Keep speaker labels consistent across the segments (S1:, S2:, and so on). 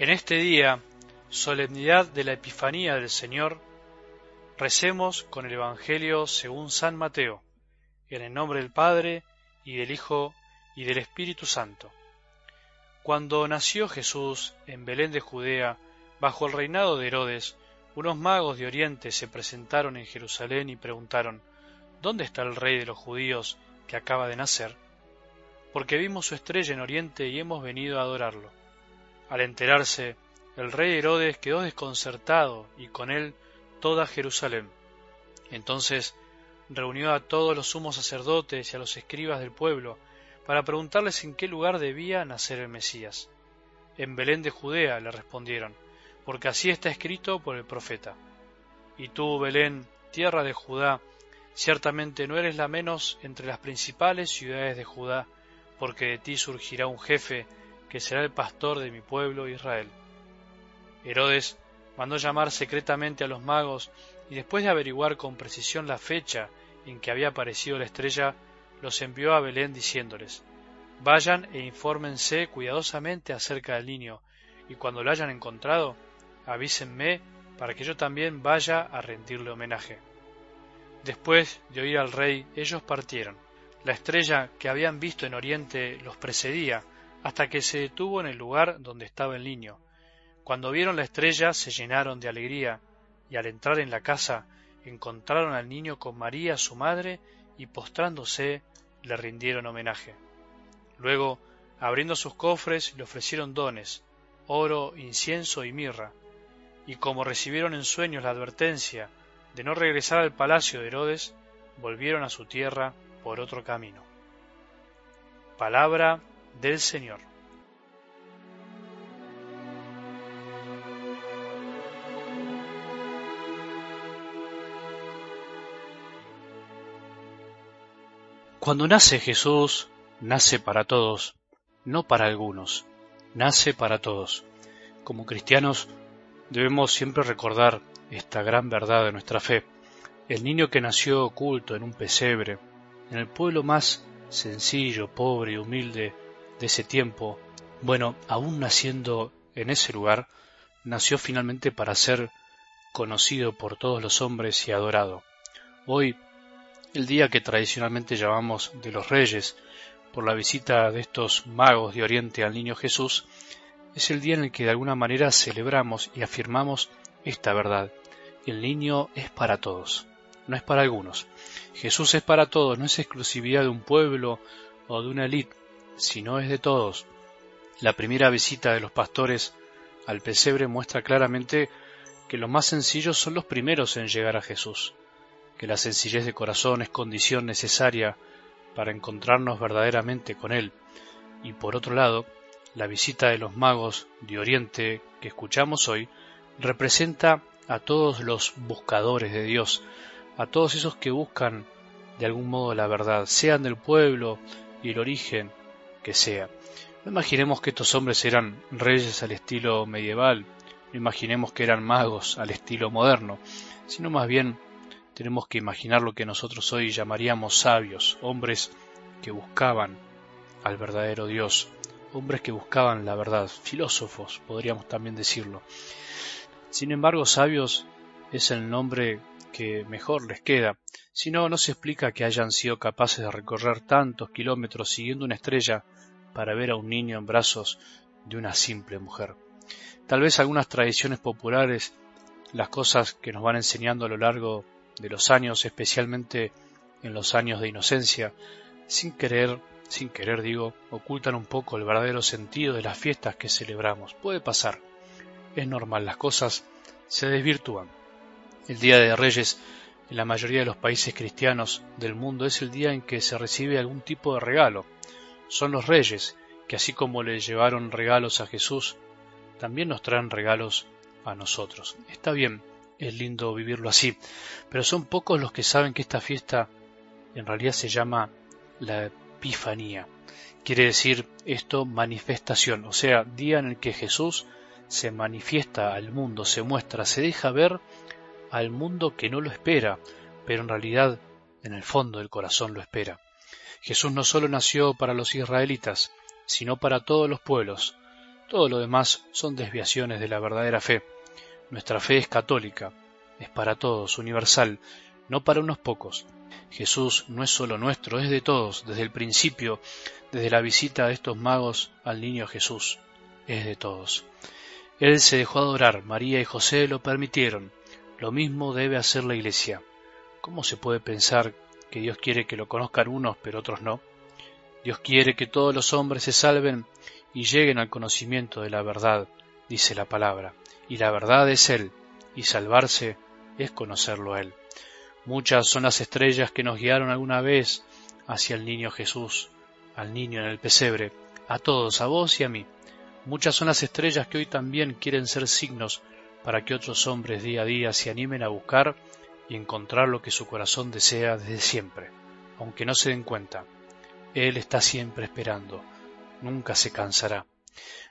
S1: En este día, solemnidad de la Epifanía del Señor, recemos con el Evangelio según San Mateo, en el nombre del Padre, y del Hijo, y del Espíritu Santo. Cuando nació Jesús en Belén de Judea, bajo el reinado de Herodes, unos magos de Oriente se presentaron en Jerusalén y preguntaron, ¿Dónde está el rey de los judíos que acaba de nacer? Porque vimos su estrella en Oriente y hemos venido a adorarlo. Al enterarse, el rey Herodes quedó desconcertado y con él toda Jerusalén. Entonces reunió a todos los sumos sacerdotes y a los escribas del pueblo para preguntarles en qué lugar debía nacer el Mesías. En Belén de Judea le respondieron, porque así está escrito por el profeta. Y tú, Belén, tierra de Judá, ciertamente no eres la menos entre las principales ciudades de Judá, porque de ti surgirá un jefe que será el pastor de mi pueblo Israel. Herodes mandó llamar secretamente a los magos y después de averiguar con precisión la fecha en que había aparecido la estrella, los envió a Belén diciéndoles, Vayan e infórmense cuidadosamente acerca del niño, y cuando lo hayan encontrado, avísenme para que yo también vaya a rendirle homenaje. Después de oír al rey, ellos partieron. La estrella que habían visto en Oriente los precedía, hasta que se detuvo en el lugar donde estaba el niño. Cuando vieron la estrella se llenaron de alegría, y al entrar en la casa encontraron al niño con María su madre, y postrándose le rindieron homenaje. Luego, abriendo sus cofres, le ofrecieron dones, oro, incienso y mirra, y como recibieron en sueños la advertencia de no regresar al palacio de Herodes, volvieron a su tierra por otro camino. Palabra del Señor. Cuando nace Jesús, nace para todos, no para algunos, nace para todos. Como cristianos Debemos siempre recordar esta gran verdad de nuestra fe. El niño que nació oculto en un pesebre, en el pueblo más sencillo, pobre y humilde de ese tiempo, bueno, aún naciendo en ese lugar, nació finalmente para ser conocido por todos los hombres y adorado. Hoy, el día que tradicionalmente llamamos de los reyes, por la visita de estos magos de Oriente al niño Jesús, es el día en el que de alguna manera celebramos y afirmamos esta verdad. El niño es para todos, no es para algunos. Jesús es para todos, no es exclusividad de un pueblo o de una élite, sino es de todos. La primera visita de los pastores al pesebre muestra claramente que los más sencillos son los primeros en llegar a Jesús, que la sencillez de corazón es condición necesaria para encontrarnos verdaderamente con Él. Y por otro lado, la visita de los magos de Oriente que escuchamos hoy representa a todos los buscadores de Dios, a todos esos que buscan de algún modo la verdad, sean del pueblo y el origen que sea. No imaginemos que estos hombres eran reyes al estilo medieval, no imaginemos que eran magos al estilo moderno, sino más bien tenemos que imaginar lo que nosotros hoy llamaríamos sabios, hombres que buscaban al verdadero Dios, hombres que buscaban la verdad, filósofos, podríamos también decirlo. Sin embargo, sabios es el nombre que mejor les queda, si no, no se explica que hayan sido capaces de recorrer tantos kilómetros siguiendo una estrella para ver a un niño en brazos de una simple mujer. Tal vez algunas tradiciones populares, las cosas que nos van enseñando a lo largo de los años, especialmente en los años de inocencia, sin querer sin querer digo, ocultan un poco el verdadero sentido de las fiestas que celebramos. Puede pasar. Es normal, las cosas se desvirtúan. El Día de Reyes en la mayoría de los países cristianos del mundo es el día en que se recibe algún tipo de regalo. Son los reyes que así como le llevaron regalos a Jesús, también nos traen regalos a nosotros. Está bien, es lindo vivirlo así, pero son pocos los que saben que esta fiesta en realidad se llama la Epifanía. Quiere decir esto manifestación, o sea, día en el que Jesús se manifiesta al mundo, se muestra, se deja ver al mundo que no lo espera, pero en realidad en el fondo del corazón lo espera. Jesús no solo nació para los israelitas, sino para todos los pueblos. Todo lo demás son desviaciones de la verdadera fe. Nuestra fe es católica, es para todos, universal, no para unos pocos. Jesús no es solo nuestro, es de todos, desde el principio, desde la visita de estos magos al niño Jesús, es de todos. Él se dejó adorar, María y José lo permitieron. Lo mismo debe hacer la Iglesia. ¿Cómo se puede pensar que Dios quiere que lo conozcan unos pero otros no? Dios quiere que todos los hombres se salven y lleguen al conocimiento de la verdad, dice la palabra, y la verdad es Él, y salvarse es conocerlo a Él. Muchas son las estrellas que nos guiaron alguna vez hacia el niño Jesús, al niño en el pesebre, a todos, a vos y a mí. Muchas son las estrellas que hoy también quieren ser signos para que otros hombres día a día se animen a buscar y encontrar lo que su corazón desea desde siempre, aunque no se den cuenta. Él está siempre esperando, nunca se cansará.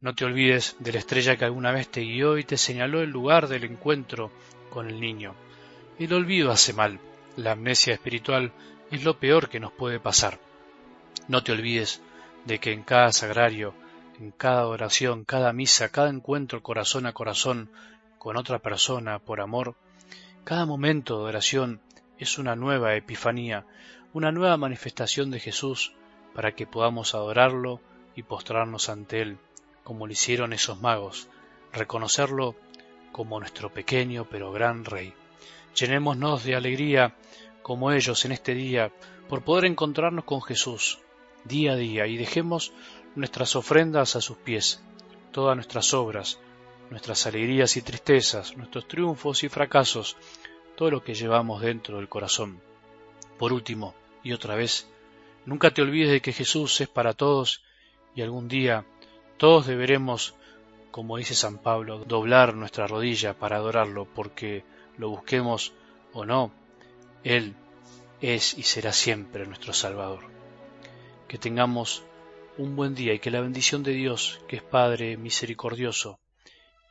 S1: No te olvides de la estrella que alguna vez te guió y te señaló el lugar del encuentro con el niño. El olvido hace mal, la amnesia espiritual es lo peor que nos puede pasar. No te olvides de que en cada sagrario, en cada oración, cada misa, cada encuentro corazón a corazón con otra persona por amor, cada momento de oración es una nueva epifanía, una nueva manifestación de Jesús para que podamos adorarlo y postrarnos ante Él, como lo hicieron esos magos, reconocerlo como nuestro pequeño pero gran Rey. Llenémonos de alegría como ellos en este día por poder encontrarnos con Jesús día a día y dejemos nuestras ofrendas a sus pies, todas nuestras obras, nuestras alegrías y tristezas, nuestros triunfos y fracasos, todo lo que llevamos dentro del corazón. Por último, y otra vez, nunca te olvides de que Jesús es para todos y algún día todos deberemos, como dice San Pablo, doblar nuestra rodilla para adorarlo, porque lo busquemos o no, Él es y será siempre nuestro Salvador. Que tengamos un buen día y que la bendición de Dios, que es Padre misericordioso,